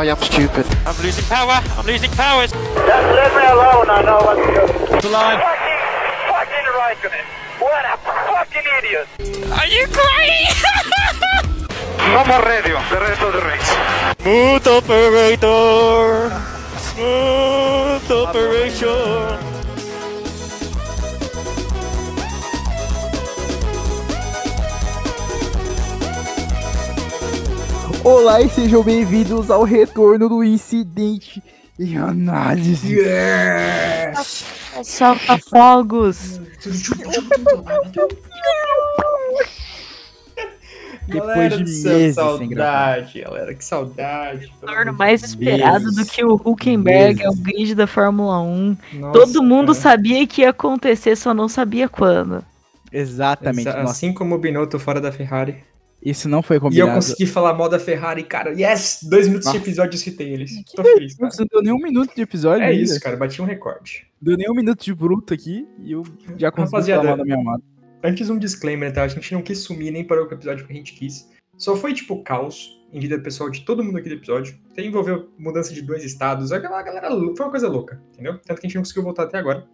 I am stupid. I'm losing power. I'm losing power. Just leave me alone. I know what to do. The line. Fucking, fucking right on it. What a fucking idiot. Are you crying? No more radio, the rest of the race. Smooth operator. Smooth operation. Olá e sejam bem-vindos ao retorno do incidente e análise. Solta fogos! Depois de meses que sem gravar. saudade, galera, que saudade. torno mais esperado Deus. do que o Huckenberg é o Meses. grid da Fórmula 1. Nossa, Todo mundo cara. sabia que ia acontecer, só não sabia quando. Exatamente. Exa- Nossa, Assim como o Binotto fora da Ferrari. Isso não foi E eu combinado. consegui falar mal da Ferrari, cara. Yes! Dois minutos Nossa. de episódio eu citei eles. Tô feliz, cara. Não deu nem um minuto de episódio É ainda. isso, cara. Bati um recorde. Deu nem um minuto de bruto aqui e eu já consegui Rapaziada, falar mal da minha amada. Antes um disclaimer, tá? A gente não quis sumir nem parou com o episódio que a gente quis. Só foi, tipo, caos em vida pessoal de todo mundo aqui do episódio. Até envolveu mudança de dois estados. Aquela galera foi uma coisa louca, entendeu? Tanto que a gente não conseguiu voltar até agora.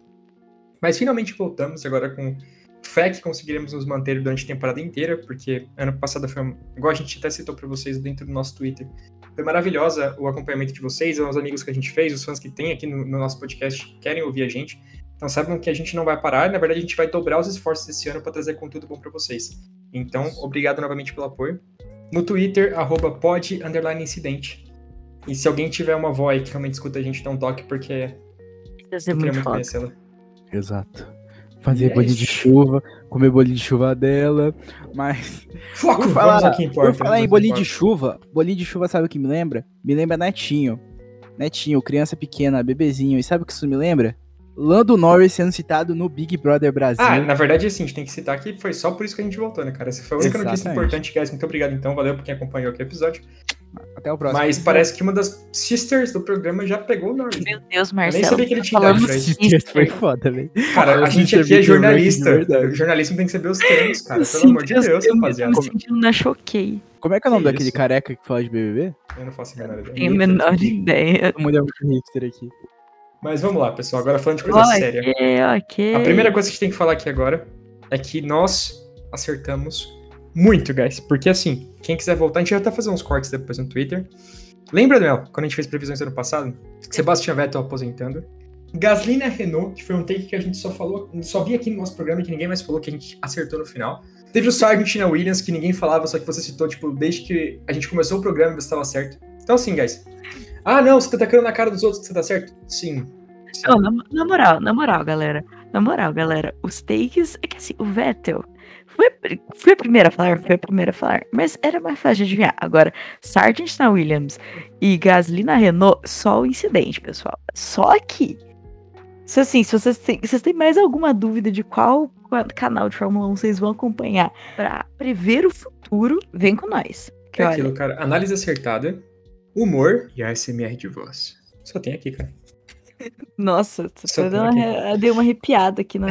Mas finalmente voltamos agora com fé que conseguiremos nos manter durante a temporada inteira, porque ano passado foi, igual a gente até citou pra vocês dentro do nosso Twitter, foi maravilhosa o acompanhamento de vocês, os amigos que a gente fez, os fãs que tem aqui no, no nosso podcast que querem ouvir a gente. Então saibam que a gente não vai parar, na verdade a gente vai dobrar os esforços esse ano para trazer conteúdo bom para vocês. Então, obrigado novamente pelo apoio. No Twitter, arroba pod, incidente. E se alguém tiver uma avó aí que realmente escuta a gente, dá um toque, porque eu queria muito muito conhecê-la. Exato. Fazer bolinho de chuva, comer bolinho de chuva dela, mas... Foco! Por Vamos falar, ao que importa. por falar em bolinho de importa. chuva, bolinho de chuva sabe o que me lembra? Me lembra Netinho. Netinho, criança pequena, bebezinho. E sabe o que isso me lembra? Lando Norris sendo citado no Big Brother Brasil. Ah, na verdade, assim, a gente tem que citar que foi só por isso que a gente voltou, né, cara? Essa foi a única notícia Exatamente. importante, guys. Muito obrigado, então. Valeu por quem acompanhou aqui o episódio. Até o próximo. Mas parece que uma das sisters do programa já pegou o Norris. Meu Deus, Eu Marcelo. nem sabia que ele tinha falando idade pra isso. foi foda, velho. Cara, a Eu gente aqui é o de jornalista. O jornalismo tem que saber os termos, cara. Pelo Sim, amor de eu- Deus, eu, rapaziada. Eu me sentindo na choquei. Como é que é o nome Que daquele careca que fala de BBB? Eu não faço a menor ideia. Tenho a menor ideia. É muito hipster aqui. Mas vamos lá, pessoal. Agora falando de coisa séria. Ok, ok. A primeira coisa que a gente tem que falar aqui agora é que nós acertamos muito, guys. Porque assim, quem quiser voltar, a gente vai até fazer uns cortes depois no Twitter. Lembra, Mel, quando a gente fez previsões ano passado? Sebastian Vettel aposentando. Gasly na Renault, que foi um take que a gente só falou, só vi aqui no nosso programa que ninguém mais falou, que a gente acertou no final. Teve o Sargent na Williams, que ninguém falava, só que você citou, tipo, desde que a gente começou o programa você estava certo. Então assim, guys. Ah, não, você tá tacando na cara dos outros que você tá certo? Sim. Sim. Não, na, na moral, na moral, galera. Na moral, galera, os takes. É que assim, o Vettel. Foi, foi a primeira a falar, foi a primeira a falar. Mas era mais fácil de adivinhar. Agora, Sargent na Williams e Gasly na Renault, só o incidente, pessoal. Só que. Se assim, se vocês têm, vocês têm mais alguma dúvida de qual canal de Fórmula 1 vocês vão acompanhar pra prever o futuro, vem com nós. Que É olha, aquilo, cara. Análise acertada, humor e ASMR de voz. Só tem aqui, cara. Nossa, tem dando aqui. uma, eu dei uma arrepiada aqui na,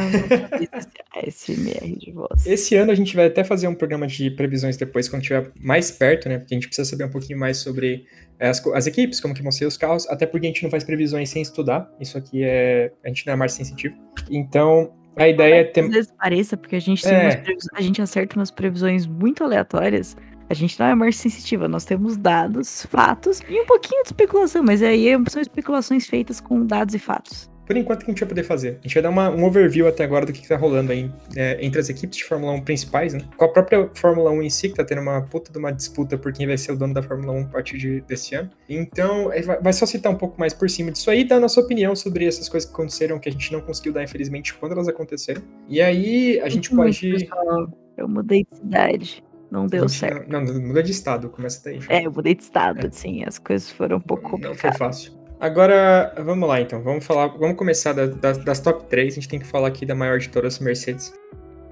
SMR de voz. Esse ano a gente vai até fazer um programa de previsões depois, quando estiver mais perto, né? Porque a gente precisa saber um pouquinho mais sobre as, as equipes, como que vão ser os carros, até porque a gente não faz previsões sem estudar. Isso aqui é. A gente não é mais sensitivo. Então, a ideia é ter. Às vezes pareça, porque a gente, tem É. umas a gente acerta umas previsões muito aleatórias. A gente não é mais sensitiva, nós temos dados, fatos e um pouquinho de especulação, mas aí são especulações feitas com dados e fatos. Por enquanto, o que a gente vai poder fazer? A gente vai dar uma- um overview até agora do que, que tá rolando aí eh, entre as equipes de Fórmula 1 principais, né? Com a própria Fórmula 1 em si, que tá tendo uma puta de uma disputa por quem vai ser o dono da Fórmula 1 a partir de- desse ano. Então, vai vai só citar um pouco mais por cima disso aí, dar a nossa opinião sobre essas coisas que aconteceram, que a gente não conseguiu dar, infelizmente, quando elas aconteceram. E aí, a gente muito, pode. pessoal. Eu mudei de cidade, não deu Não, certo. Não, não, muda de estado, começa daí. É, eu mudei de estado, assim, as coisas foram um pouco Não foi complicadas. fácil. Agora, vamos lá então. Vamos falar. Vamos começar da- da- das top 3. A gente tem que falar aqui da maior de todas, Mercedes.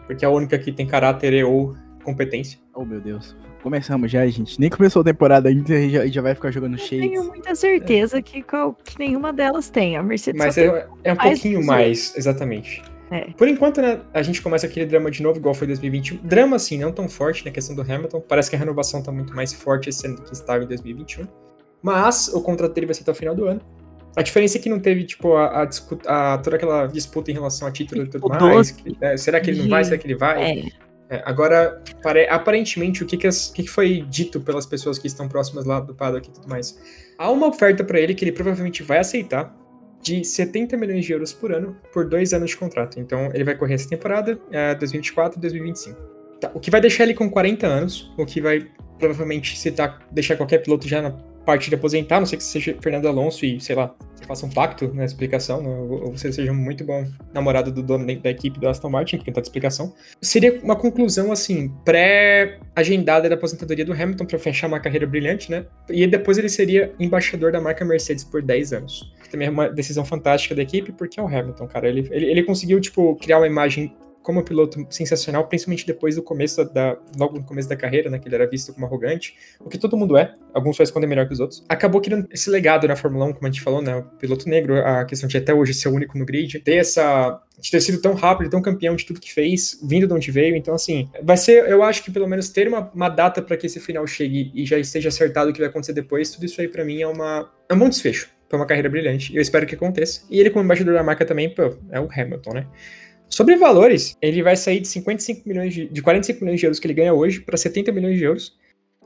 Porque é a única que tem caráter e ou competência. Oh, meu Deus. Começamos já, gente. Nem começou a temporada ainda e já, já vai ficar jogando Tenho shades. muita certeza que, qual- que nenhuma delas tem. A Mercedes Mas só tem é, é um mais pouquinho que mais, exatamente. É. Por enquanto, né, a gente começa aquele drama de novo, igual foi 2021. Drama, assim, não tão forte na questão do Hamilton. Parece que a renovação tá muito mais forte esse ano do que estava em 2021. Mas o contrato dele vai ser até o final do ano. A diferença é que não teve, tipo, a, a a- toda aquela disputa em relação a título e tudo mais. que, né, será que ele não vai? Será que ele vai? É, É, agora, pare- aparentemente, o que, que, as- o que que foi dito pelas pessoas que estão próximas lá do paddock e tudo mais? Há uma oferta pra ele que ele provavelmente vai aceitar de 70 milhões de euros por ano por dois anos de contrato. Então, ele vai correr essa temporada, é, 2024 e 2025. Tá, o que vai deixar ele com 40 anos, o que vai provavelmente tá, deixar qualquer piloto já na parte de aposentar, não sei que seja Fernando Alonso e, sei lá, você faça um pacto na explicação, né, ou você seja um muito bom namorado do dono da equipe do Aston Martin, que tá de explicação seria uma conclusão, assim, pré-agendada da aposentadoria do Hamilton para fechar uma carreira brilhante, né? E depois ele seria embaixador da marca Mercedes por 10 anos. Também é uma decisão fantástica da equipe, porque é o Hamilton, cara. Ele, ele, ele conseguiu, tipo, criar uma imagem como piloto sensacional, principalmente depois do começo da. logo no começo da carreira, né? Que ele era visto como arrogante, o que todo mundo é. Alguns só escondem melhor que os outros. Acabou criando esse legado na Fórmula 1, como a gente falou, né? O piloto negro, a questão de até hoje ser o único no grid, ter essa de ter sido tão rápido, tão campeão de tudo que fez, vindo de onde veio. Então, assim, vai ser, eu acho que pelo menos ter uma, uma data para que esse final chegue e já esteja acertado o que vai acontecer depois, tudo isso aí para mim é, uma, é um bom desfecho. Foi uma carreira brilhante. Eu espero que aconteça. E ele, como embaixador da marca, também, pô, é o Hamilton, né? Sobre valores, ele vai sair de 55 milhões de, de 45 milhões de euros que ele ganha hoje para 70 milhões de euros.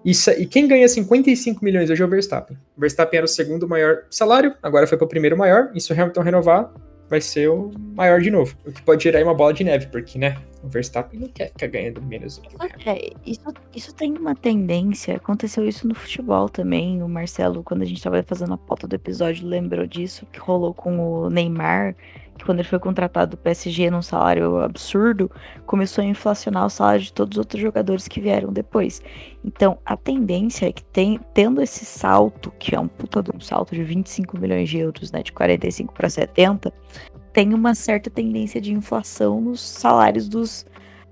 E, e quem ganha 55 milhões hoje é o Verstappen. Verstappen era o segundo maior salário, agora foi para o primeiro maior. E se o Hamilton renovar, vai ser o maior de novo. O que pode gerar uma bola de neve, porque, né, o Verstappen não quer ficar ganhando menos do que. É, isso, isso tem uma tendência, aconteceu isso no futebol também. O Marcelo, quando a gente tava fazendo a pauta do episódio, lembrou disso, que rolou com o Neymar, que quando ele foi contratado do PSG num salário absurdo, começou a inflacionar o salário de todos os outros jogadores que vieram depois. Então, a tendência é que tem, tendo esse salto, que é um puta de um salto de 25 milhões de euros, né, de 45 para 70, tem uma certa tendência de inflação nos salários dos,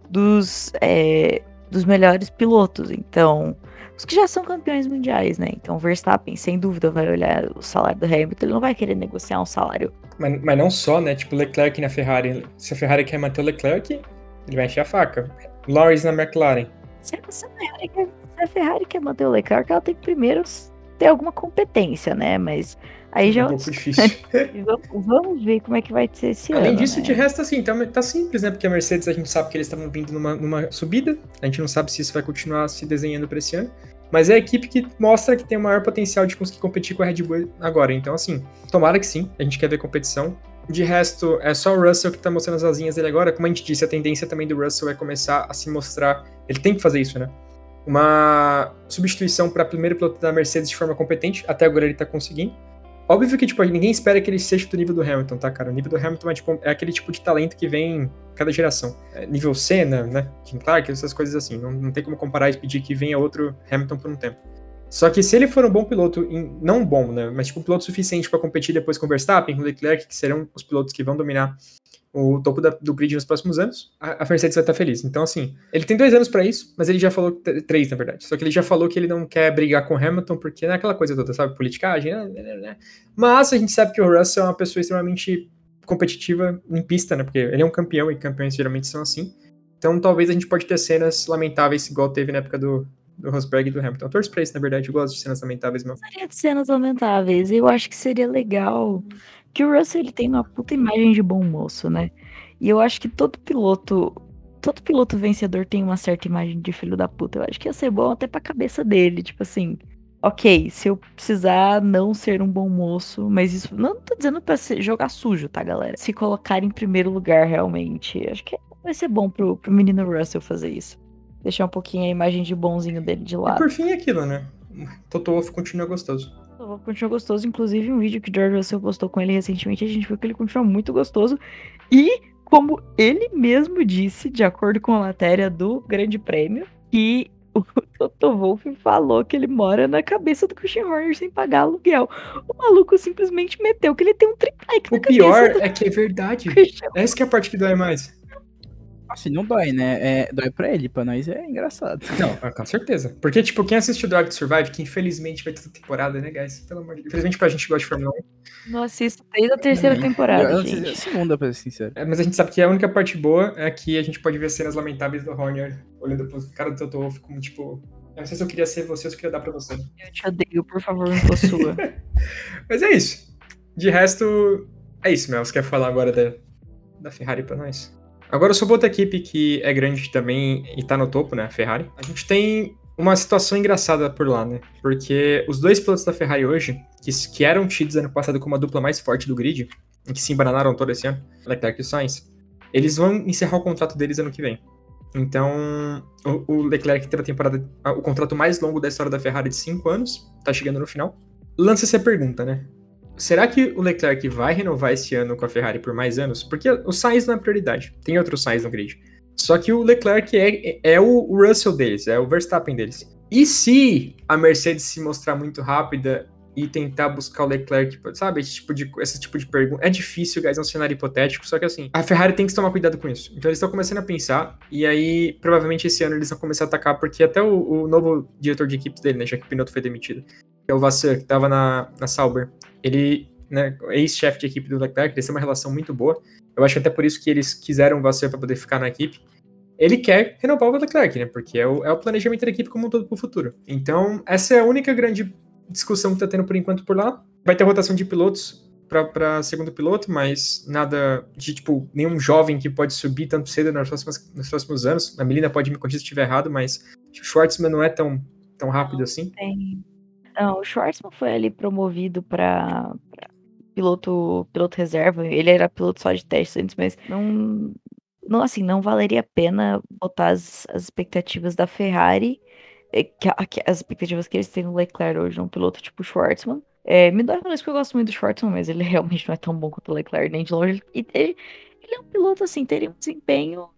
dos, é, dos melhores pilotos. Então, os que já são campeões mundiais, né? Então, o Verstappen, sem dúvida, vai olhar o salário do Hamilton, ele não vai querer negociar um salário. Mas, mas não só, né? Tipo, Leclerc na Ferrari. Se a Ferrari quer manter o Leclerc, ele vai encher a faca. Lawrence na McLaren. Se a, se a Ferrari, quer, se a Ferrari quer manter o Leclerc, ela tem que primeiro ter alguma competência, né? Mas aí já. É um pouco difícil. vamos, ver como é que vai ser esse Além ano. disso, né? de resto, assim, tá, tá simples, né? Porque a Mercedes, a gente sabe que eles estavam vindo numa, numa subida. A gente não sabe se isso vai continuar se desenhando pra esse ano. Mas é a equipe que mostra que tem o maior potencial de conseguir competir com a Red Bull agora. Então, assim, tomara que sim. A gente quer ver competição. De resto, é só o Russell que tá mostrando as asinhas dele agora. Como a gente disse, a tendência também do Russell é começar a se mostrar. Ele tem que fazer isso, né? Uma substituição para primeiro piloto da Mercedes de forma competente. Até agora ele tá conseguindo. Óbvio que, tipo, ninguém espera que ele seja do nível do Hamilton, tá, cara? O nível do Hamilton é, tipo, é aquele tipo de talento que vem cada geração. É nível Senna, né? Jim Clark, essas coisas assim. Não, não tem como comparar e pedir que venha outro Hamilton por um tempo. Só que se ele for um bom piloto, em- não bom, né? Mas tipo, um piloto suficiente para competir depois com o Verstappen, com o Leclerc, que serão os pilotos que vão dominar o topo da- do grid nos próximos anos, a, a Mercedes vai estar feliz. Então, assim, ele tem dois anos para isso, mas ele já falou, três na verdade. Só que ele já falou que ele não quer brigar com o Hamilton, porque não é aquela coisa toda, sabe? Politicagem, né, né, né, né. Mas a gente sabe que o Russell é uma pessoa extremamente competitiva em pista, né? Porque ele é um campeão e campeões geralmente são assim. Então, talvez a gente pode ter cenas lamentáveis, igual teve na época do, do Rosberg e do Hamilton. Eu torço pra isso, na verdade. Eu gosto de cenas lamentáveis mesmo. Seria de cenas lamentáveis. Eu acho que seria legal. Que o Russell ele tem uma puta imagem de bom moço, né? E eu acho que todo piloto. Todo piloto vencedor tem uma certa imagem de filho da puta. Eu acho que ia ser bom até pra cabeça dele. Tipo assim. Ok, se eu precisar não ser um bom moço, mas isso. Não tô dizendo pra ser- jogar sujo, tá, galera? Se colocar em primeiro lugar, realmente. Acho que vai ser bom pro, pro menino Russell fazer isso. Deixar um pouquinho a imagem de bonzinho dele de E lado. por fim é aquilo, né? Toto Wolff continua gostoso. O Continua gostoso, inclusive um vídeo que o George Russell postou com ele recentemente, a gente viu que ele continua muito gostoso. E, como ele mesmo disse, de acordo com a matéria do Grande Prêmio, que o Toto Wolff falou que ele mora na cabeça do Christian Horner sem pagar aluguel. O maluco simplesmente meteu que ele tem um triplex na O pior cabeça é que é verdade. do Christian. Essa que é a parte que dói mais. Assim, não dói, né? É, dói pra ele, pra nós é engraçado. Não, com certeza. Porque, tipo, quem assistiu Drive to Survive, que infelizmente vai ter outra temporada, né, guys? Pelo amor de Deus. Infelizmente pra gente que gosta de Fórmula 1. Não assisto desde a terceira Eu temporada, não sei se é a gente. segunda, pra ser sincero. É, mas a gente sabe que a única parte boa é que a gente pode ver cenas lamentáveis do Horner olhando pro cara do Toto Wolff como, tipo, Eu não sei se eu queria ser você ou se eu queria dar pra você. Eu te odeio, por favor, me possua. Mas é isso. De resto, é isso, Mel. Você quer falar agora da, da Ferrari pra nós? Agora sou outra equipe que é grande também e tá no topo, né? A Ferrari. A gente tem uma situação engraçada por lá, né? Porque os dois pilotos da Ferrari hoje, que, que eram tidos ano passado como a dupla mais forte do grid, e que se embananaram todo esse ano, Leclerc e Sainz, eles vão encerrar o contrato deles ano que vem. Então, o, o Leclerc teve a temporada, o contrato mais longo da história da Ferrari de 5 anos, tá chegando no final. Lança essa pergunta, né? Será que o Leclerc vai renovar esse ano com a Ferrari por mais anos? Porque o Sainz não é prioridade. Tem outros Sainz no grid. Só que o Leclerc é, é o Russell deles, é o Verstappen deles. E se a Mercedes se mostrar muito rápida e tentar buscar o Leclerc, sabe? Esse tipo de, esse tipo de pergunta. É difícil, guys, é um cenário hipotético, só que assim, a Ferrari tem que tomar cuidado com isso. Então eles estão começando a pensar, e aí provavelmente esse ano eles vão começar a atacar, porque até o, o novo diretor de equipes dele, né, já que o Pinotto foi demitido, que é o Vasseur, que tava na, na Sauber, ele, né, ex-chefe de equipe do Leclerc, eles têm uma relação muito boa. Eu acho que até por isso que eles quiseram o Vasseur para poder ficar na equipe ele quer renovar o Leclerc, né? Porque é o, é o planejamento da equipe como um todo para o futuro. Então, essa é a única grande discussão que tá tendo por enquanto por lá. Vai ter rotação de pilotos para segundo piloto, mas nada de, tipo, nenhum jovem que pode subir tanto cedo nos próximos, nos próximos anos. A Melina pode me corrigir se estiver errado, mas o Schwartzman não é tão, tão rápido assim. Não, o Schwartzman foi ali promovido para piloto, piloto reserva. Ele era piloto só de teste antes, mas não, não assim, não valeria a pena botar as, as expectativas da Ferrari que, que, as expectativas que eles têm no Leclerc hoje, um piloto tipo Schwartzman. É, me dói falar isso porque eu gosto muito do Schwartzman, mas ele realmente não é tão bom quanto o Leclerc, nem de longe. E ele, ele é um piloto, assim, teria um desempenho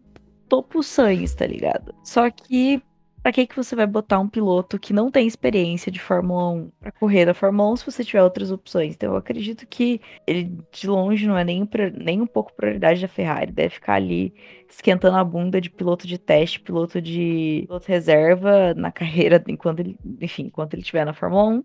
topo Sainz, tá ligado? Só que Pra que, que você vai botar um piloto que não tem experiência de Fórmula 1 pra correr da Fórmula 1 se você tiver outras opções? Então eu acredito que ele de longe não é nem, nem um pouco prioridade da Ferrari. Deve ficar ali esquentando a bunda de piloto de teste, piloto de piloto reserva na carreira, enquanto ele, enfim, enquanto ele estiver na Fórmula 1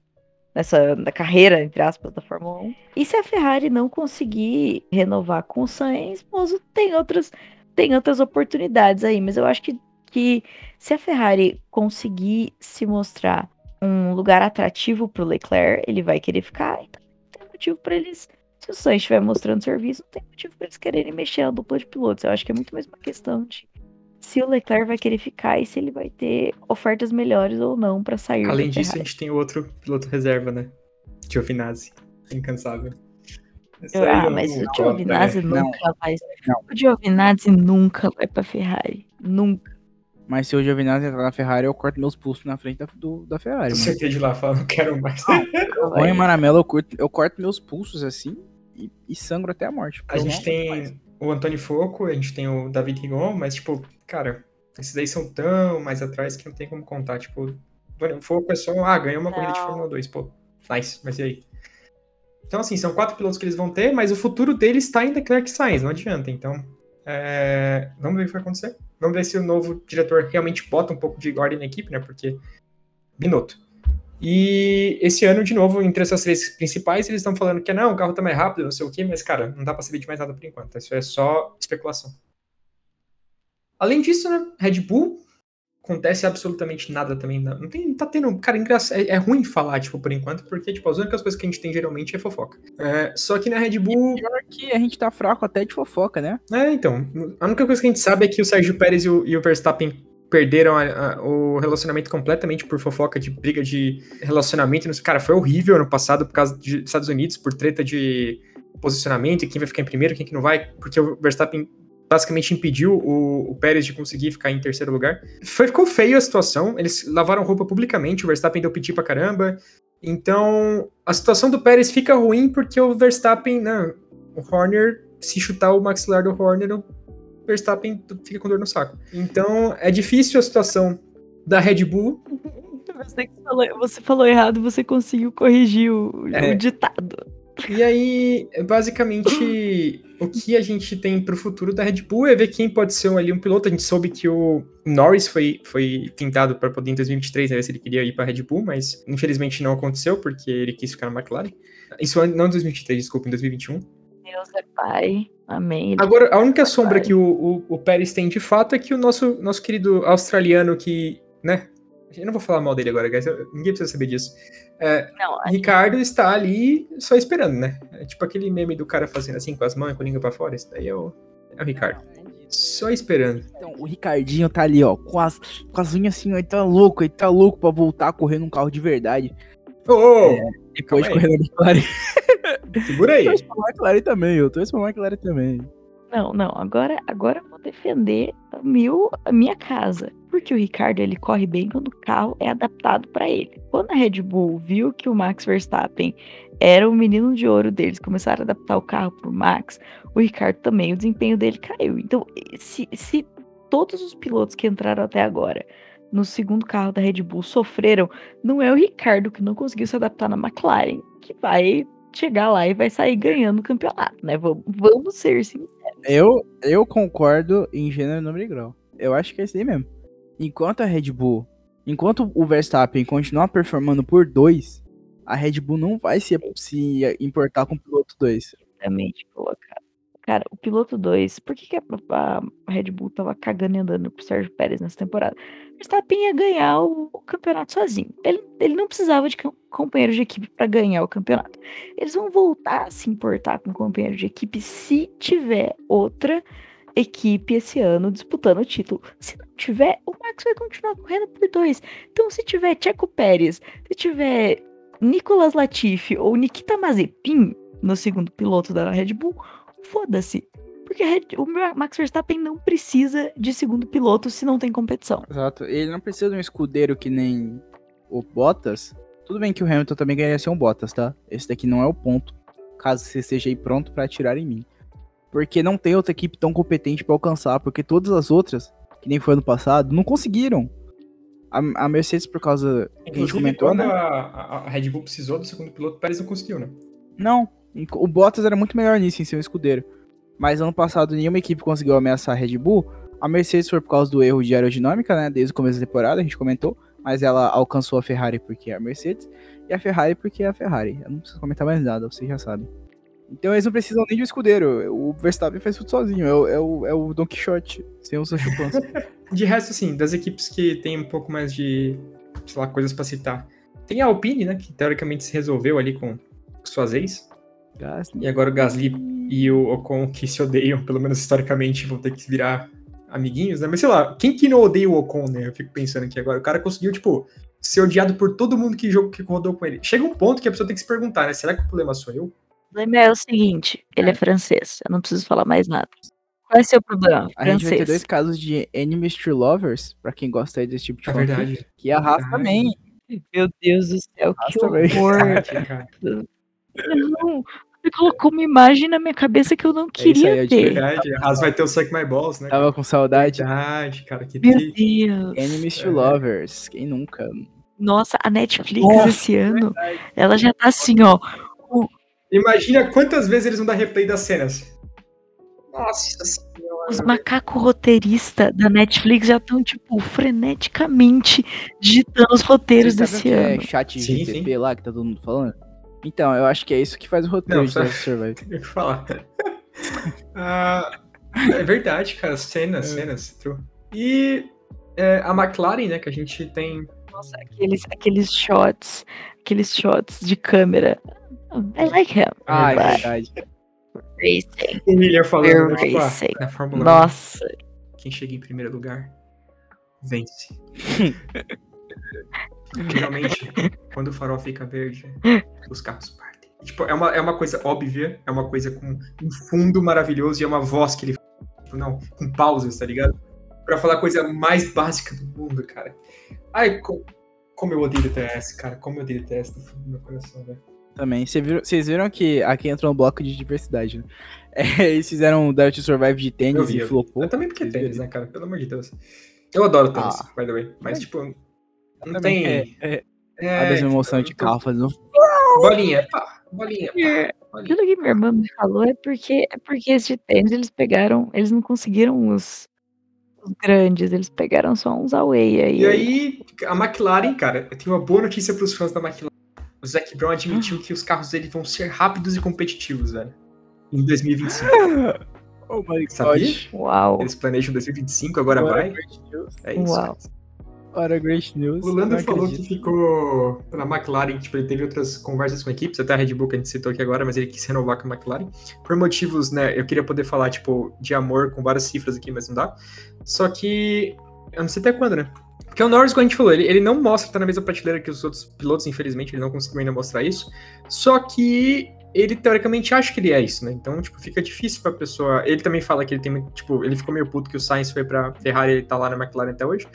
nessa na carreira, entre aspas, da Fórmula 1. E se a Ferrari não conseguir renovar com o Sainz, Mozo, tem outras, tem outras oportunidades aí, mas eu acho que que se a Ferrari conseguir se mostrar um lugar atrativo para o Leclerc, ele vai querer ficar. Então, não tem motivo para eles. Se o Sainz estiver mostrando serviço, não tem motivo para eles quererem mexer na dupla de pilotos. Eu acho que é muito mais uma questão de se o Leclerc vai querer ficar e se ele vai ter ofertas melhores ou não para sair. Além disso, Ferrari. a gente tem outro piloto reserva, né? Giovinazzi, incansável. Ah, mas o Giovinazzi né? nunca vai. Não. O Giovinazzi nunca vai para Ferrari. Nunca. Mas se o Giovinazzi entrar na Ferrari, eu corto meus pulsos na frente da, do, da Ferrari. Eu sentei de lá falando, não quero mais. Ou em Maramelo, eu, curto, eu corto meus pulsos assim e, e sangro até a morte. A gente tem o Antônio Foco, a gente tem o David Rigon, mas, tipo, cara, esses aí são tão mais atrás que não tem como contar. Tipo, o Foco é só, ah, ganhou uma não. corrida de Fórmula 2, pô, nice, mas e aí? Então, assim, são quatro pilotos que eles vão ter, mas o futuro deles está em Leclerc Sainz, não adianta. Então, é... vamos ver o que vai acontecer. Vamos ver se o novo diretor realmente bota um pouco de ordem na equipe, né? Porque. Binotto. E esse ano, de novo, entre essas três principais, eles estão falando que não, o carro tá mais rápido, não sei o quê, mas, cara, não dá pra saber de mais nada por enquanto. Isso é só especulação. Além disso, né? Red Bull acontece absolutamente nada também. Não, tem, tá tendo. Cara, engraçado, é, é, ruim falar, tipo, por enquanto, porque, tipo, as únicas coisas que a gente tem geralmente é fofoca. É, só que na Red Bull. E pior que a gente tá fraco até de fofoca, né? É, então. A única coisa que a gente sabe é que o Sérgio Pérez e o, e o Verstappen perderam a, a, o relacionamento completamente por fofoca de briga de relacionamento. Cara, foi horrível ano passado por causa dos Estados Unidos, por treta de posicionamento, quem vai ficar em primeiro, quem que não vai, porque o Verstappen basicamente impediu o, o, Pérez de conseguir ficar em terceiro lugar. Foi, ficou feio a situação, eles lavaram roupa publicamente, o Verstappen deu piti pra caramba. Então, a situação do Pérez fica ruim porque o Verstappen, né, o Horner, se chutar o maxilar do Horner, o Verstappen fica com dor no saco. Então, é difícil a situação da Red Bull. Você falou, você falou errado, você conseguiu corrigir o, é. o ditado. E aí, basicamente, o que a gente tem pro futuro da Red Bull é ver quem pode ser ali um piloto. A gente soube que o Norris foi, foi tentado para poder em 2023, né, ver se ele queria ir para Red Bull, mas infelizmente não aconteceu, porque ele quis ficar na McLaren. Isso não em 2023, desculpa, em 2021. Deus é pai. Amém. Agora, a única sombra que o, o, o Pérez tem de fato é que o nosso, nosso querido australiano que, né, Eu não vou falar mal dele agora, guys. Ninguém precisa saber disso. É, Não, a- Ricardo está ali só esperando, né? É tipo aquele meme do cara fazendo assim com as mãos e com a língua pra fora. Esse daí é o, é o Ricardo. Só esperando. Então, o Ricardinho tá ali, ó, com as, com as unhas assim, ó, ele tá louco, ele tá louco pra voltar a correr num carro de verdade. Ô, ô, Depois de aí. correr na McLaren. segura Eu aí. torço pra McLaren também, eu torço pra McLaren também. Não, não, agora, agora eu vou defender o meu, a minha casa. Porque o Ricardo ele corre bem quando o carro é adaptado para ele. Quando a Red Bull viu que o Max Verstappen era o menino de ouro deles, começaram a adaptar o carro pro Max, o Ricardo também, o desempenho dele caiu. Então, se, se todos os pilotos que entraram até agora no segundo carro da Red Bull sofreram, não é o Ricardo que não conseguiu se adaptar na McLaren que vai chegar lá e vai sair ganhando o campeonato, né? Vamos, vamos ser sinceros. Eu, eu concordo em gênero, número e grau. Eu acho que é isso aí mesmo. Enquanto a Red Bull, enquanto o Verstappen continuar performando por dois, a Red Bull não vai se, se importar com o piloto 2. Exatamente colocado. Cara, o piloto 2, por que, que a, a Red Bull tava cagando e andando pro Sérgio Pérez nessa temporada? O Verstappen ia ganhar o, o campeonato sozinho. Ele, ele não precisava de com- companheiro de equipe para ganhar o campeonato. Eles vão voltar a se importar com companheiro de equipe se tiver outra equipe esse ano disputando o título. Se não tiver, o Max vai continuar correndo por dois. Então, se tiver Checo Pérez, se tiver Nicolas Latifi ou Nikita Mazepin no segundo piloto da Red Bull, foda-se. Porque Red- o Max Verstappen não precisa de segundo piloto se não tem competição. Exato. Ele não precisa de um escudeiro que nem o Bottas. Tudo bem que o Hamilton também ganharia ser um Bottas, tá? Esse daqui não é o ponto. Caso você esteja aí pronto pra atirar em mim. Porque não tem outra equipe tão competente pra alcançar. Porque todas as outras, que nem foi ano passado, não conseguiram. A, a Mercedes, por causa que a gente comentou, né? a, a- Red Bull precisou do segundo piloto, o Pérez não conseguiu, né? Não, o Bottas era muito melhor nisso, em ser um escudeiro. Mas ano passado nenhuma equipe conseguiu ameaçar a Red Bull. A Mercedes foi por causa do erro de aerodinâmica, né? Desde o começo da temporada, a gente comentou. Mas ela alcançou a Ferrari porque é a Mercedes. E a Ferrari porque é a Ferrari. Eu não preciso comentar mais nada, vocês já sabem. Então eles não precisam nem de um escudeiro. O Verstappen faz tudo sozinho. É o, é o, é o Don Quixote, sem o Sancho Panza. De resto, assim, das equipes que tem um pouco mais de, sei lá, coisas pra citar. Tem a Alpine, né? Que teoricamente se resolveu ali com suas ex. E agora o Gasly e o Ocon, que se odeiam, pelo menos historicamente, vão ter que virar amiguinhos, né? Mas sei lá, quem que não odeia o Ocon, né? Eu fico pensando aqui agora. O cara conseguiu, tipo, ser odiado por todo mundo que, jogo, que rodou com ele. Chega um ponto que a pessoa tem que se perguntar, né? Será que o problema sou eu? O problema é o seguinte, ele é francês, eu não preciso falar mais nada. Qual é o seu problema? A gente vai ter Francês. dois casos de enemies to lovers, pra quem gosta aí desse tipo de É fanfic, verdade. Que a Haas Verdade. também. Meu Deus do céu, que Nossa, velho. horror. Verdade, cara. Não, você colocou uma imagem na minha cabeça que eu não É isso aí, queria é de ter. Verdade. A Haas vai ter o Suck My Balls, né? Tava com saudade. Verdade, cara. Que Meu triste. Deus. Enemies to É. lovers. Quem nunca? Nossa, a Netflix Nossa, esse ano, ela já tá assim, ó. Imagina quantas vezes eles vão dar replay das cenas. Nossa senhora. Os macacos roteiristas da Netflix já estão, tipo, freneticamente digitando os roteiros Vocês desse é ano. chat Sim, GTP lá que tá todo mundo falando? Então, eu acho que é isso que faz o roteiro Não, de só- Survive. Tem que falar. Ah, é verdade, cara. Cenas, cenas. true. E é, a McLaren, né? Que a gente tem. Nossa, aqueles, aqueles shots, aqueles shots de câmera. I like him. Ah, é verdade. O racing. William falando, né, tipo, ah, Racing. na Fórmula 1, Nossa, quem chega em primeiro lugar vence. Geralmente, quando o farol fica verde, os carros partem. Tipo, é uma, é uma coisa óbvia, é uma coisa com um fundo maravilhoso e é uma voz que ele tipo, não, com pausas, tá ligado? Pra falar a coisa mais básica do mundo, cara. Ai, co- como eu odeio DTS, cara, como eu odeio DTS no fundo do meu coração, velho. Também. Cê viram- Vocês viram que aqui entrou um bloco de diversidade, né? É, eles fizeram um Drive to Survive de tênis vi, e flopou. Eu também porque é Vocês tênis, né, cara? Pelo amor de Deus. Eu adoro tênis, Ah. by the way. Mas, tipo, não Também tem. é, é, É, a mesma emoção tipo, de carro fazendo. Bolinha, pá, bolinha, pá, bolinha. aquilo que minha irmã me falou é porque, é porque esse tênis eles pegaram, eles não conseguiram os, os grandes, eles pegaram só uns away aí. E aí, a McLaren, cara, eu tenho uma boa notícia pros fãs da McLaren. O Zac Brown admitiu que os carros dele vão ser rápidos e competitivos, velho. Em 2025. Oh my Sabia? God. Uau. Eles planejam 2025, agora vai. É isso. Uau. Ora, great news. O Lando falou acredito. que ficou na McLaren, tipo, ele teve outras conversas com equipes, até a Red Bull que a gente citou aqui agora, mas ele quis renovar com a McLaren. Por motivos, né, eu queria poder falar, tipo, de amor com várias cifras aqui, mas não dá. Só que, eu não sei até quando, né? Porque o Norris, como a gente falou, ele, ele não mostra estar na mesma prateleira que os outros pilotos, infelizmente, ele não conseguiu ainda mostrar isso. Só que ele, teoricamente, acha que ele é isso, né? Então, tipo, fica difícil pra pessoa... Ele também fala que ele tem, tipo, ele ficou meio puto que o Sainz foi pra Ferrari e ele tá lá na McLaren até hoje.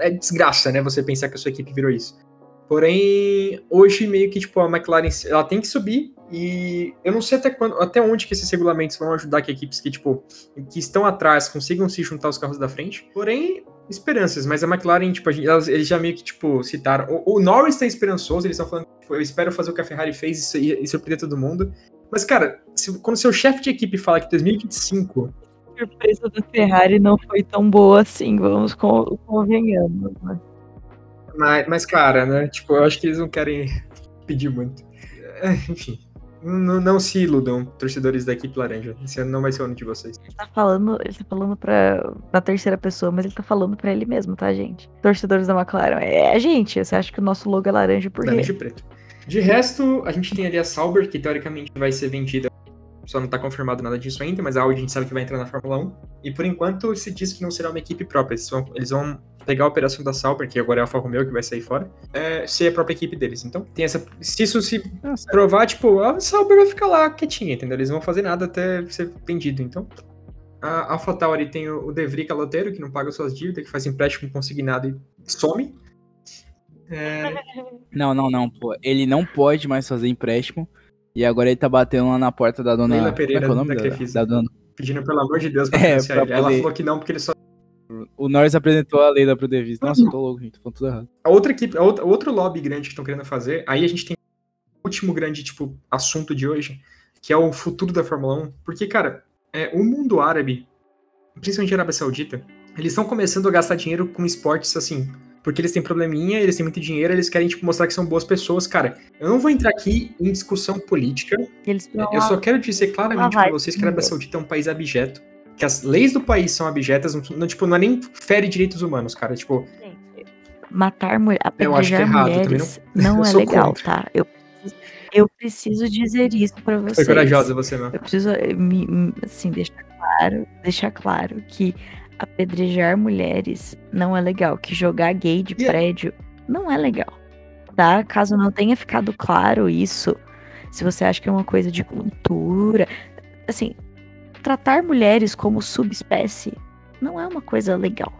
É desgraça, né? Você pensar que a sua equipe virou isso. Porém, hoje meio que tipo a McLaren ela tem que subir e eu não sei até quando, até onde que esses regulamentos vão ajudar que equipes que tipo que estão atrás consigam se juntar aos carros da frente. Porém, esperanças, mas a McLaren tipo a gente- elas- eles já meio que tipo citaram. O, o Norris tá esperançoso, eles estão falando tipo, eu espero fazer o que a Ferrari fez e, e, e surpreender todo mundo. Mas cara, se- quando seu chefe de equipe fala que 2025 A surpresa da Ferrari não foi tão boa assim, vamos con- convenhamos. Né? Mas, mas, cara, né? Tipo, eu acho que eles não querem pedir muito. É, enfim. Não, não se iludam, torcedores da equipe laranja. Esse ano não vai ser o ano de vocês. Ele tá falando, ele tá falando pra, na terceira pessoa, mas ele tá falando pra ele mesmo, tá, gente? Torcedores da McLaren. É a gente. Você acha que o nosso logo é laranja por quê? Laranja e preto. De resto, a gente tem ali a Sauber, que teoricamente vai ser vendida. Só não tá confirmado nada disso ainda, mas a Audi a gente sabe que vai entrar na Fórmula 1. E por enquanto se diz que não será uma equipe própria. Eles vão, eles vão pegar a operação da Sauber, que agora é a Alfa Romeo que vai sair fora, é, ser a própria equipe deles. Então, tem essa. Se isso se Nossa, provar, tipo, a Sauber vai ficar lá quietinha, entendeu? Eles não vão fazer nada até ser vendido, então. A AlphaTauri tem o o De Vries caloteiro, que não paga suas dívidas, que faz empréstimo consignado e some. É, Não, não, não, pô. Ele não pode mais fazer empréstimo. E agora ele tá batendo lá na porta da dona. Leila é Pereira, é nome da Crefisa. da dona? pedindo pelo amor de Deus pra É, pra ele. Ela poder- falou que não, porque ele só. O Norris apresentou a Leila pro Davis. Nossa, eu tô louco, gente. Tô falando tudo errado. A outra equipe, a outra, outro lobby grande que estão querendo fazer, aí a gente tem o último grande, tipo, assunto de hoje, que é o futuro da Fórmula 1. Porque, cara, é, o mundo árabe, principalmente a Arábia Saudita, eles estão começando a gastar dinheiro com esportes assim. Porque eles têm probleminha, eles têm muito dinheiro, eles querem, tipo, mostrar que são boas pessoas. Cara, eu não vou entrar aqui em discussão política, eu só quero dizer claramente vai, vocês que a Arábia? Saudita é um país abjeto, que as leis do país são abjetas, não, não, tipo, não é nem fere direitos humanos, cara. Tipo, matar mulher, Eu acho que é errado, também mulheres não, eu é legal, contra. tá? Eu, eu preciso dizer isso pra vocês. foi corajosa você, meu. Eu preciso eh, me- assim, deixar claro, deixar claro que apedrejar mulheres não é legal, que jogar gay de E- prédio não é legal, tá? Caso não tenha ficado claro isso, se você acha que é uma coisa de cultura, assim, tratar mulheres como subespécie não é uma coisa legal.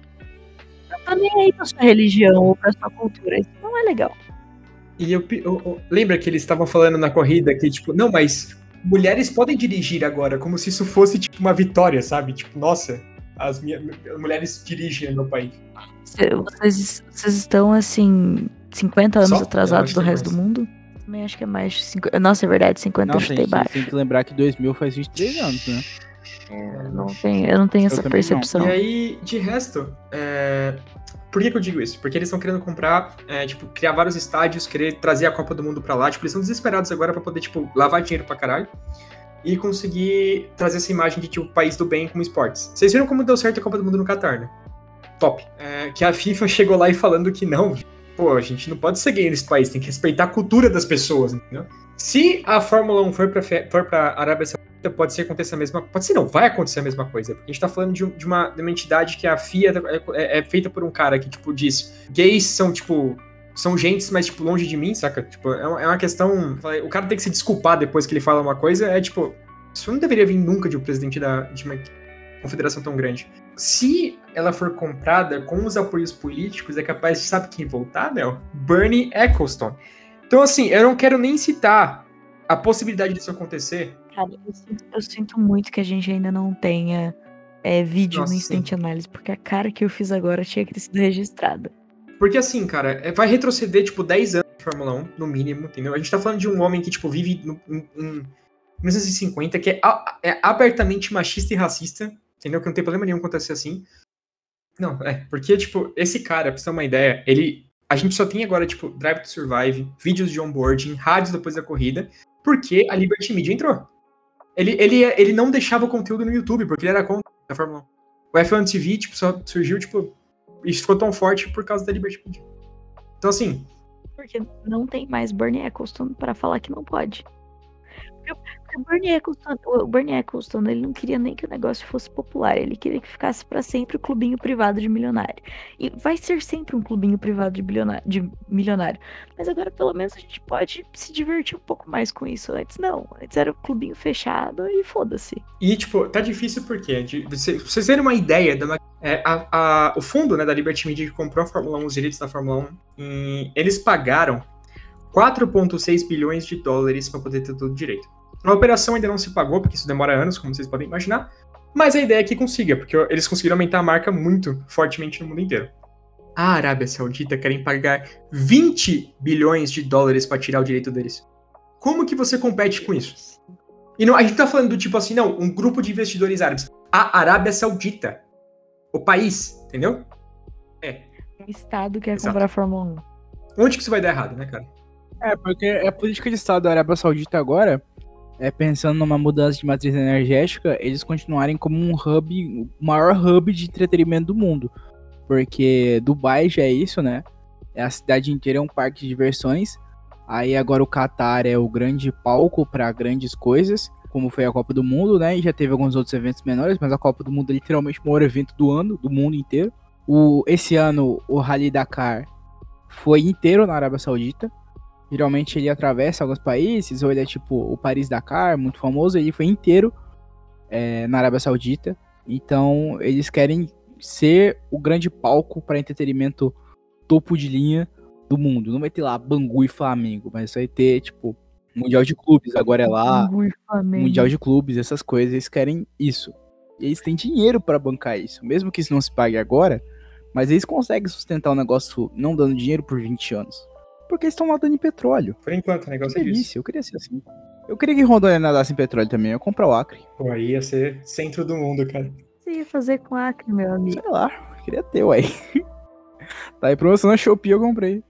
Não tô nem aí pra sua religião ou pra sua cultura, isso não é legal. E eu, eu- eu- lembra que eles estavam falando na corrida que, tipo, não, mas mulheres podem dirigir agora, como se isso fosse, tipo, uma vitória, sabe? Tipo, nossa, as minha, mulheres dirigem no meu país. Cê- Vocês, vocês estão, assim, 50 anos Só? Eu atrasados do é resto do mais. mundo? Também acho que é mais de 50. Nossa, é verdade, 50 eu Nossa, a chutei gente baixo. tem que lembrar que 2000 faz 23 anos, né? Eu não tenho, eu não tenho essa também não. percepção. E aí, de resto, é, por que, que eu digo isso? Porque eles estão querendo comprar, é, tipo, criar vários estádios, querer trazer a Copa do Mundo pra lá. Tipo, eles estão desesperados agora pra poder, tipo, lavar dinheiro pra caralho. E conseguir trazer essa imagem de, tipo, país do bem como esportes. Vocês viram como deu certo a Copa do Mundo no Qatar, né? Top. É, que a FIFA chegou lá e falando que não, pô, a gente não pode ser gay nesse país, tem que respeitar a cultura das pessoas, entendeu? Se a Fórmula 1 for pra, for pra Arábia Saudita, pode ser que aconteça a mesma Pode ser, não, vai acontecer a mesma coisa. Porque a gente tá falando de, de uma, de uma entidade que a FIA é, é- é feita por um cara que, tipo, diz: gays são, tipo. São gentes, mas, tipo, longe de mim, saca? Tipo, é uma, é uma questão. O cara tem que se desculpar depois que ele fala uma coisa. É tipo. Isso não deveria vir nunca de um presidente da, de uma confederação tão grande. Se ela for comprada com os apoios políticos, é capaz de, sabe quem voltar, Mel? Bernie Ecclestone. Então, assim, eu não quero nem citar a possibilidade disso acontecer. Cara, eu sinto, eu sinto muito que a gente ainda não tenha é, vídeo Nossa, no sim. Instant Análise, porque a cara que eu fiz agora tinha que ter sido registrada. Porque, assim, cara, é- vai retroceder, tipo, 10 anos de Fórmula 1, no mínimo, entendeu? A gente tá falando de um homem que, tipo, vive no- em, em 1950, que é, a- é abertamente machista e racista, entendeu? Que não tem problema nenhum acontecer assim. Não, é, porque, tipo, esse cara, pra você ter uma ideia, ele. A gente só tem agora, tipo, Drive to Survive, vídeos de onboarding, rádios depois da corrida, porque a Liberty Media entrou. Ele, ele, ele não deixava o conteúdo no YouTube, porque ele era contra a Fórmula 1. O F1 TV, tipo, só surgiu, tipo, isso ficou tão forte por causa da Liberty Media. Então, assim, Porque não tem mais Bernie Eccleston pra falar que não pode. O Bernie Eccleston, o Bernie Eccleston, ele não queria nem que o negócio fosse popular, ele queria que ficasse pra sempre o clubinho privado de milionário. E vai ser sempre um clubinho privado de, bilionário, de milionário. Mas agora pelo menos a gente pode se divertir um pouco mais com isso. Antes não, antes era um clubinho fechado e foda-se. E, tipo, tá difícil porque, de, pra vocês terem uma ideia, da, é, a- a- o fundo né, da Liberty Media que comprou a Fórmula 1, os direitos da Fórmula 1, em- eles pagaram 4,6 bilhões de dólares pra poder ter tudo direito. A operação ainda não se pagou, porque isso demora anos, como vocês podem imaginar, mas a ideia é que consiga, porque eles conseguiram aumentar a marca muito fortemente no mundo inteiro. A Arábia Saudita querem pagar 20 bilhões de dólares pra tirar o direito deles. Como que você compete com isso? E não, a gente tá falando do tipo assim, não, um grupo de investidores árabes. A Arábia Saudita. O país, entendeu? O Estado quer Exato. comprar a Fórmula 1. Onde que isso vai dar errado, né, cara? É, porque a política de Estado da Arábia Saudita agora, é, pensando numa mudança de matriz energética, eles continuarem como um hub, o maior hub de entretenimento do mundo. Porque Dubai já é isso, né? É a cidade inteira é um parque de diversões. Aí agora o Catar é o grande palco para grandes coisas, como foi a Copa do Mundo, né? E já teve alguns outros eventos menores, mas a Copa do Mundo é literalmente o maior evento do ano, do mundo inteiro. O, esse ano, o Rally Dakar foi inteiro na Arábia Saudita. Geralmente ele atravessa alguns países, ou ele é tipo o Paris Dakar, muito famoso, ele foi inteiro é, na Arábia Saudita. Então eles querem ser o grande palco para entretenimento topo de linha do mundo. Não vai ter lá Bangu e Flamengo, mas vai ter tipo Mundial de Clubes, agora é lá, Ui, Flamengo. Mundial de Clubes, essas coisas, eles querem isso. E eles têm dinheiro para bancar isso, mesmo que isso não se pague agora, mas eles conseguem sustentar o negócio não dando dinheiro por 20 anos. Porque eles estão lá dando em petróleo. Por enquanto, o negócio Que é delícia, eu queria ser assim. Eu queria que Rondônia nadasse em petróleo também, eu ia comprar o Acre. Pô, aí ia ser centro do mundo, cara. Você ia fazer com Acre, meu amigo? Sei lá, queria ter, ué. tá aí promoção na Shopee, eu comprei.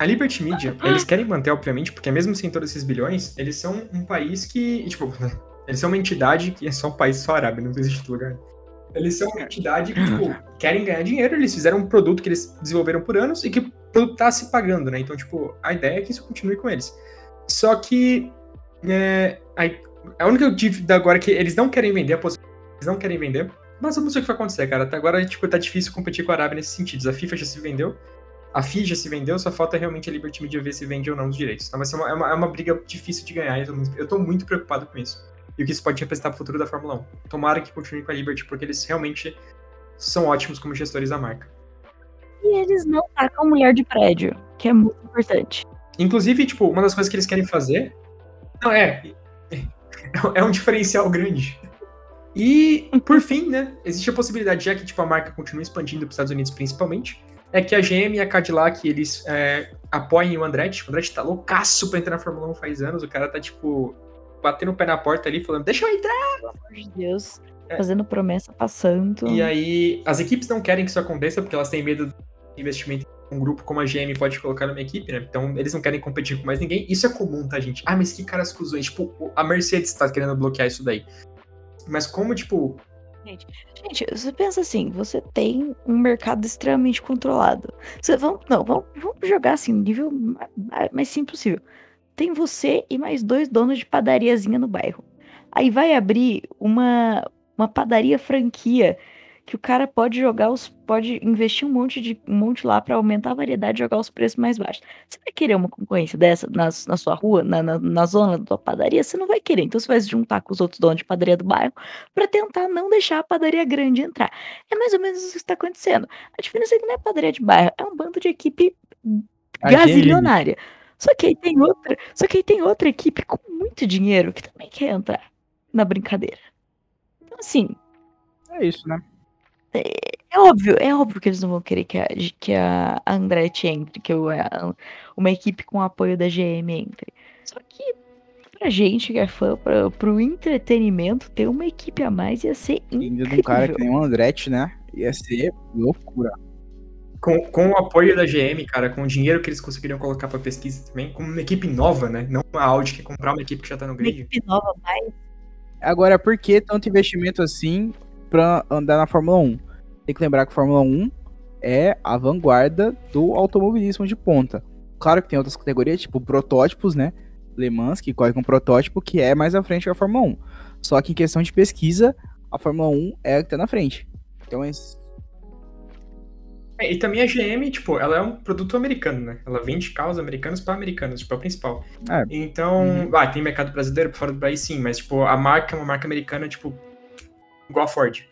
A Liberty Media, eles querem manter, obviamente, porque mesmo sem todos esses bilhões, eles são um país que, tipo, eles são uma entidade que é só um país só árabe, não existe outro lugar. Eles são uma entidade que, tipo, querem ganhar dinheiro, eles fizeram um produto que eles desenvolveram por anos e que tá se pagando, né? Então, tipo, a ideia é que isso continue com eles. Só que é, a, única dívida agora é que eles não querem vender, a possibilidade, eles não querem vender, mas vamos ver o que vai acontecer, cara. Até agora, tipo, tá difícil competir com a Arábia nesse sentido. A FIFA já se vendeu, a FIA já se vendeu, só falta realmente a Liberty Media ver se vende ou não os direitos. Então vai ser uma, é, uma, é uma briga difícil de ganhar eu tô, muito, eu tô muito preocupado com isso. E o que isso pode representar pro futuro da Fórmula 1. Tomara que continue com a Liberty, porque eles realmente são ótimos como gestores da marca. E eles não tacam mulher de prédio, que é muito importante. Inclusive, tipo, uma das coisas que eles querem fazer. Não, é. É um diferencial grande. E, por fim, né? Existe a possibilidade, já que tipo, a marca continua expandindo para os Estados Unidos principalmente, é que a GM e a Cadillac eles é, apoiem o Andretti. O Andretti tá loucaço pra entrar na Fórmula 1 faz anos. O cara tá, tipo, batendo o pé na porta ali, falando, deixa eu entrar! Pelo amor de Deus. É. Fazendo promessa passando. E aí, as equipes não querem que isso aconteça porque elas têm medo do investimento um grupo como a GM pode colocar numa equipe, né? Então, eles não querem competir com mais ninguém. Isso é comum, tá, gente? Ah, mas que caras cuzões. Tipo, a Mercedes tá querendo bloquear isso daí. Mas como, tipo, Gente, você pensa assim, você tem um mercado extremamente controlado. Você, vamos, não, vamos, vamos jogar assim, nível ma- ma- mais simples possível. Tem você e mais dois donos de padariazinha no bairro. Aí vai abrir uma, uma padaria franquia que o cara pode jogar os. pode investir um monte de um monte lá pra aumentar a variedade e jogar os preços mais baixos. Você vai querer uma concorrência dessa na, na sua rua, na, na, na zona da padaria? Você não vai querer. Então você vai se juntar com os outros donos de padaria do bairro para tentar não deixar a padaria grande entrar. É mais ou menos isso que está acontecendo. A diferença é que não é padaria de bairro, é um bando de equipe gazilionária. Só que aí tem outra, só que aí tem outra equipe com muito dinheiro que também quer entrar na brincadeira. Então assim, É isso, né? É óbvio, é óbvio que eles não vão querer que a, que a Andretti entre, que o- a- uma equipe com apoio da GM entre. Só que pra gente que é fã, pra, pro entretenimento, ter uma equipe a mais ia ser E Ainda de um cara que incrível. nem o Andretti, né? Ia ser loucura. com, com o apoio da GM, cara, com o dinheiro que eles conseguiriam colocar pra pesquisa também, como uma equipe nova, né? Não a Audi que comprar uma equipe que já tá no Uma grid. equipe nova mais Agora, por que tanto investimento assim pra andar na Fórmula 1? tem que lembrar que a Fórmula 1 é a vanguarda do automobilismo de ponta. Claro que tem outras categorias, tipo protótipos, né? Le Mans, que corre com protótipo, que é mais à frente que a Fórmula 1. Só que em questão de pesquisa, a Fórmula 1 é a que tá na frente. Então, é É, e também a GM, tipo, ela é um produto americano, né? Ela vende carros americanos para americanos, tipo, é o principal. É. Então, Uhum. ah, tem mercado brasileiro por fora do país, sim, mas, tipo, a marca é uma marca americana, tipo, igual a Ford.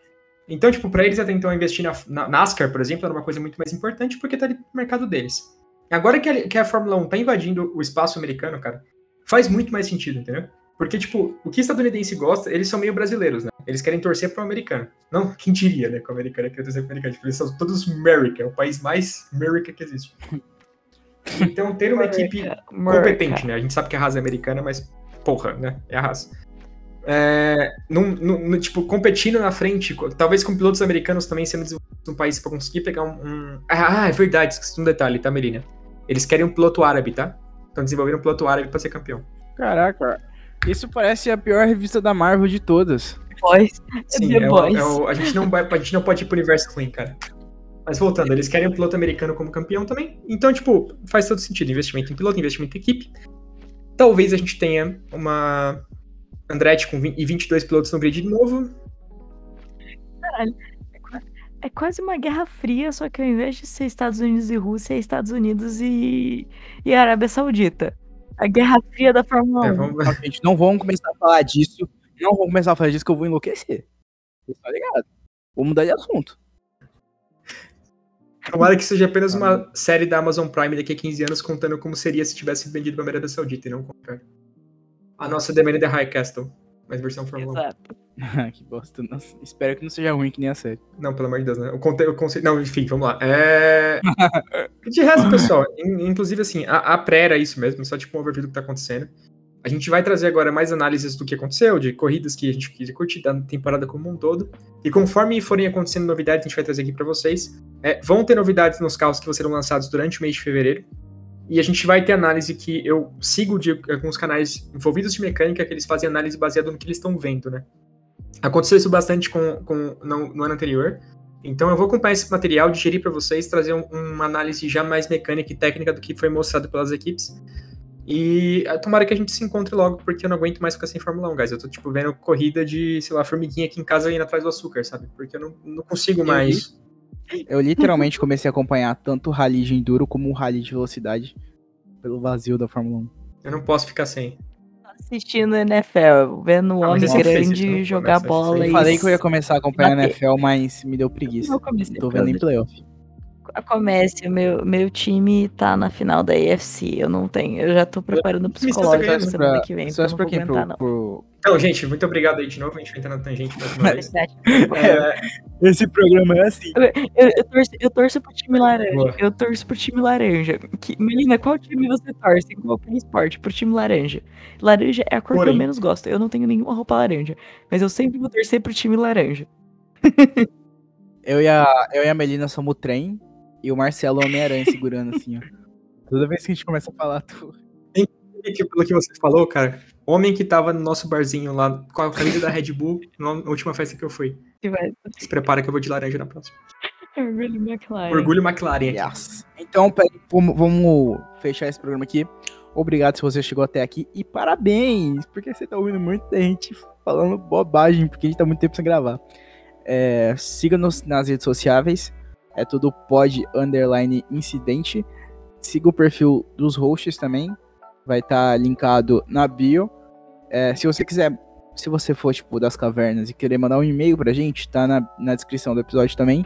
Então, tipo, pra eles até então investir na, na NASCAR, por exemplo, era uma coisa muito mais importante porque tá ali no mercado deles. Agora que a, que a Fórmula 1 tá invadindo o espaço americano, cara, faz muito mais sentido, entendeu? Porque, tipo, o que estadunidense gosta, eles são meio brasileiros, né? Eles querem torcer pro americano. Não, quem diria, né? Que o americano quer torcer pro americano. Tipo, eles são todos America, é o país mais America que existe. Então, ter uma equipe competente, né? A gente sabe que a Haas é americana, mas, porra, né? É a Haas. É, num- num- num- tipo, competindo na frente, talvez com pilotos americanos também sendo desenvolvidos no país pra conseguir pegar um. um- Ah, é verdade, esqueci um detalhe, tá, Melina? Eles querem um piloto árabe, tá? Estão desenvolvendo um piloto árabe pra ser campeão. Caraca, isso parece a pior revista da Marvel de todas. Boys. Sim, é o- é o- a, gente não vai, a gente não pode ir pro universo ruim, cara. Mas voltando, eles querem um piloto americano como campeão também. Então, tipo, faz todo sentido. Investimento em piloto, investimento em equipe. Talvez a gente tenha uma Andretti com 20 e 22 pilotos no grid de novo. É quase uma guerra fria, só que ao invés de ser Estados Unidos e Rússia, é Estados Unidos e, e Arábia Saudita. A guerra fria da Fórmula 1. É, vamos- Gente, não vamos começar a falar disso. Não vamos começar a falar disso que eu vou enlouquecer. Vocês estão ligados? Vou mudar de assunto. Tomara que seja apenas uma série da Amazon Prime daqui a 15 anos contando como seria se tivesse vendido pra Arábia Saudita e não o contrário. A nossa The Man in the High Castle, mas versão Fórmula 1. Exato. que bosta. Nossa, espero que não seja ruim que nem a série. Não, pelo amor de Deus, né? O conte- o conceito. Não, enfim, vamos lá. É... De resto, pessoal, in- inclusive assim, a, a pré era isso mesmo, só tipo um overview do que tá acontecendo. A gente vai trazer agora mais análises do que aconteceu, de corridas que a gente quis curtir da temporada como um todo. E conforme forem acontecendo novidades, a gente vai trazer aqui pra vocês. É, vão ter novidades nos carros que vão serão lançados durante o mês de fevereiro. E a gente vai ter análise que eu sigo de alguns canais envolvidos de mecânica, que eles fazem análise baseada no que eles estão vendo, né? Aconteceu isso bastante com, com, no, no ano anterior. Então eu vou acompanhar esse material, digerir para vocês, trazer um- uma análise já mais mecânica e técnica do que foi mostrado pelas equipes. E ah, tomara que a gente se encontre logo, porque eu não aguento mais ficar sem Fórmula 1, guys. Eu tô, tipo, vendo corrida de, sei lá, formiguinha aqui em casa indo atrás do açúcar, sabe? Porque eu não, não consigo mais. Eu literalmente comecei a acompanhar tanto o rally de enduro como o rally de velocidade pelo vazio da Fórmula 1. Eu não posso ficar sem. Assistindo NFL, vendo um Ah, homem isso, grande não jogar começa, bola. Eu falei que eu ia começar a acompanhar a. NFL, mas me deu preguiça. Tô vendo em playoff. Comece, meu, meu time tá na final da AFC. Eu não tenho, eu já tô preparando o tá psicológico pra semana que vem. Só porque eu pra quem? Pro, pro- Então, gente, muito obrigado aí de novo. A gente vai entrar na tangente mais uma vez. É, Esse programa é assim. Eu, eu torço, eu torço pro time laranja. Boa. Eu torço pro time laranja. Que, Melina, qual time você torce? Qual esporte? Pro time laranja. Laranja é a cor que Porém. eu menos gosto. Eu não tenho nenhuma roupa laranja. Mas eu sempre vou torcer pro time laranja. Eu e a, eu e a Melina somos o trem e o Marcelo é o Homem-Aranha segurando assim, ó. Toda vez que a gente começa a falar, tu... que, pelo que você falou, cara, homem que tava no nosso barzinho lá com a camisa da Red Bull na última festa que eu fui. Se prepara que eu vou de laranja na próxima. Orgulho McLaren. Orgulho McLaren. Yes. Então, peraí, vamos, fechar esse programa aqui. Obrigado se você chegou até aqui e parabéns, porque você tá ouvindo muita gente falando bobagem, porque a gente tá muito tempo sem gravar. É, Siga-nos nas redes sociais, é tudo pod underline incidente. Siga o perfil dos hosts também, vai estar linkado na bio. É, se você quiser, se você for tipo das cavernas e querer mandar um e-mail pra gente, tá na, na descrição do episódio também.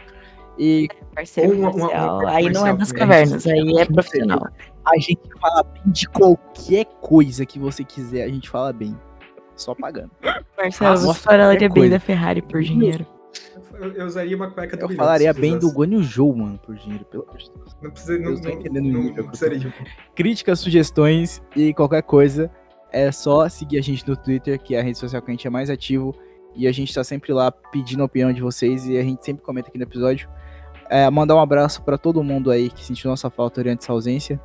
E Parceiro Uma- uma- uma- aí não é das cavernas, aí é profissional. A gente fala bem de qualquer coisa que você quiser, a gente fala bem. Só pagando. Marcelo, você falaria bem da Ferrari por dinheiro. Eu, eu usaria uma cueca do Eu falaria bem do. Guanyu Zhou, mano, por dinheiro, pelo amor de Deus. Não precisa. Não, não, não, eu tô. precisaria. Críticas, sugestões e qualquer coisa, é só seguir a gente no Twitter, que é a rede social que a gente é mais ativo. E a gente tá sempre lá pedindo a opinião de vocês e a gente sempre comenta aqui no episódio. É, mandar um abraço pra todo mundo aí que sentiu nossa falta durante essa ausência.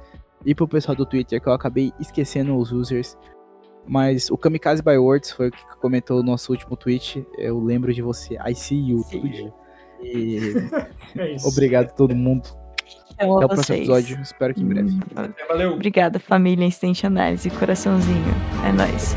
E pro pessoal do Twitter, que eu acabei esquecendo os users. Mas o Kamikaze by Words foi o que comentou o nosso último tweet. Eu lembro de você. I see you. Dia. E É isso. obrigado a todo mundo. Amo Até o vocês. próximo episódio. Espero que em breve. Hum, Valeu. Obrigada, família Instant Análise. Coraçãozinho. É nóis.